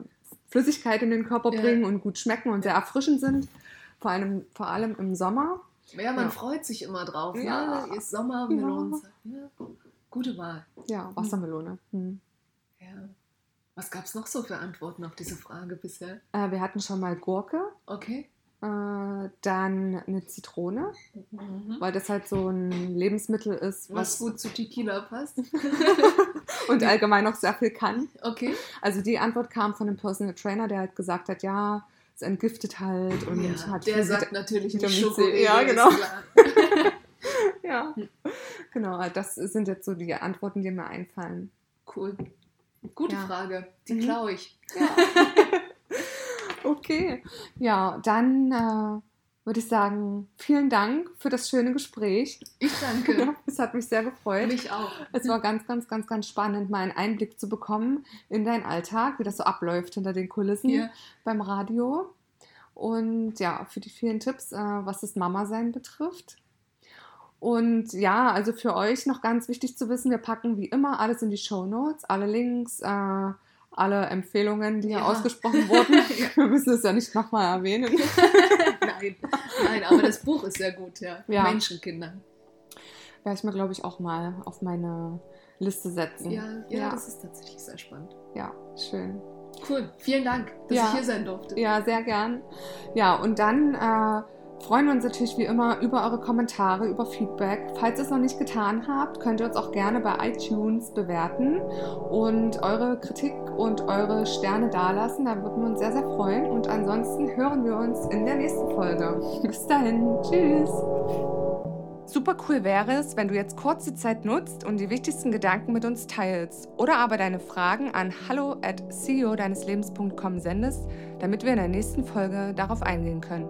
Flüssigkeit in den Körper ja. bringen und gut schmecken und sehr erfrischend sind. Vor allem, vor allem im Sommer. Ja, man ja. freut sich immer drauf. Ja, ne? ist Sommermelone. Gute Wahl. Ja, Wassermelone. Hm. Ja. Was gab es noch so für Antworten auf diese Frage bisher? Äh, wir hatten schon mal Gurke. Okay. Äh, dann eine Zitrone, mhm. weil das halt so ein Lebensmittel ist, was, was gut zu Tequila passt. und allgemein noch sehr viel kann. Okay. Also die Antwort kam von einem Personal Trainer, der halt gesagt hat, ja, es entgiftet halt und ja, hat Der sagt natürlich nicht Schoko. Ja, genau. ja, genau. Das sind jetzt so die Antworten, die mir einfallen. Cool. Gute ja. Frage. Die mhm. klaue ich. Ja. Okay, ja, dann äh, würde ich sagen, vielen Dank für das schöne Gespräch. Ich danke. Es hat mich sehr gefreut. Mich auch. Es war ganz, ganz, ganz, ganz spannend, mal einen Einblick zu bekommen in deinen Alltag, wie das so abläuft hinter den Kulissen yeah. beim Radio. Und ja, für die vielen Tipps, äh, was das Mama-Sein betrifft. Und ja, also für euch noch ganz wichtig zu wissen, wir packen wie immer alles in die Show Notes, alle Links, äh, alle Empfehlungen, die ja. hier ausgesprochen wurden. Wir müssen es ja nicht nochmal erwähnen. nein, nein, aber das Buch ist sehr gut, ja. ja. Menschenkinder. Werde ich mir, glaube ich, auch mal auf meine Liste setzen. Ja, ja, ja, das ist tatsächlich sehr spannend. Ja, schön. Cool, vielen Dank, dass ich hier sein durfte. Ja, sehr gern. Ja, und dann äh, freuen wir uns natürlich wie immer über eure Kommentare, über Feedback. Falls ihr es noch nicht getan habt, könnt ihr uns auch gerne bei iTunes bewerten und eure Kritik und eure Sterne dalassen. Da würden wir uns sehr, sehr freuen. Und ansonsten hören wir uns in der nächsten Folge. Bis dahin. Tschüss. Super cool wäre es, wenn du jetzt kurze Zeit nutzt und die wichtigsten Gedanken mit uns teilst oder aber deine Fragen an hallo at ceo deineslebens.com sendest, damit wir in der nächsten Folge darauf eingehen können.